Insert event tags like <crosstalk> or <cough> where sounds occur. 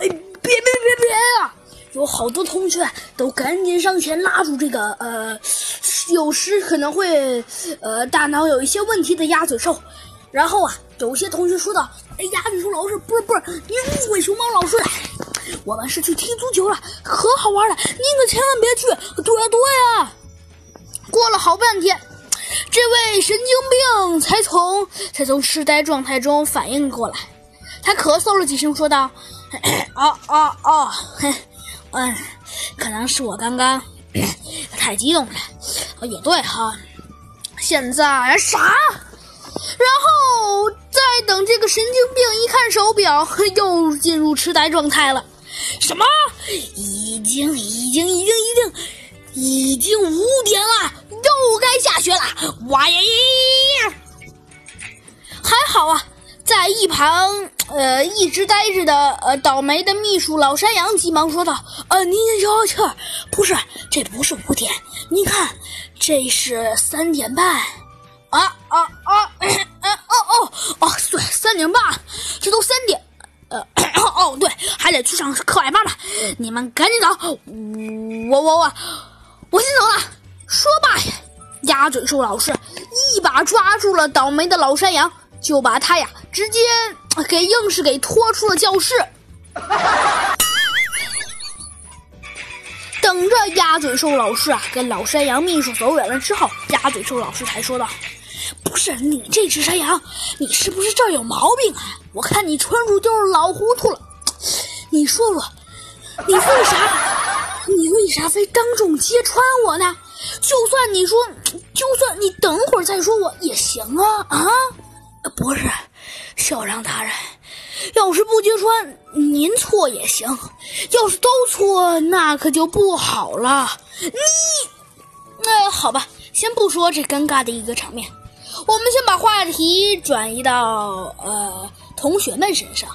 哎，别别别别呀！有好多同学都赶紧上前拉住这个呃，有时可能会呃大脑有一些问题的鸭嘴兽。然后啊，有些同学说道：“哎，鸭嘴兽老师，不是不是，你误会熊猫老师了，我们是去踢足球了，可好玩了，您可千万别去。”对呀对呀。过了好半天，这位神经病才从才从痴呆状态中反应过来，他咳嗽了几声，说道：“哦 <coughs> 哦哦，嘿。” <coughs> 嗯，可能是我刚刚 <coughs> 太激动了。哦，也对哈。现在啥？然后再等这个神经病一看手表，又进入痴呆状态了。什么？已经已经已经已经已经五点了，又该下学了。哇呀呀呀！还好啊。一旁，呃，一直呆着的，呃，倒霉的秘书老山羊急忙说道：“呃，您消消气儿，不是，这不是五点，您看，这是三点半。啊啊啊！哦哦哦，对，三点半，这都三点，呃，哦对，还得去上课外班呢。你们赶紧走，我我我，我先走了。”说罢，鸭嘴兽老师一把抓住了倒霉的老山羊。就把他呀，直接给硬是给拖出了教室。<laughs> 等着鸭嘴兽老师啊，跟老山羊秘书走远了之后，鸭嘴兽老师才说道：“不是你这只山羊，你是不是这儿有毛病啊？我看你纯属就是老糊涂了。你说说，你为啥，你为啥非当众揭穿我呢？就算你说，就算你等会儿再说我也行啊啊！”不是，校长大人，要是不揭穿，您错也行；要是都错，那可就不好了。你，那好吧，先不说这尴尬的一个场面，我们先把话题转移到呃同学们身上。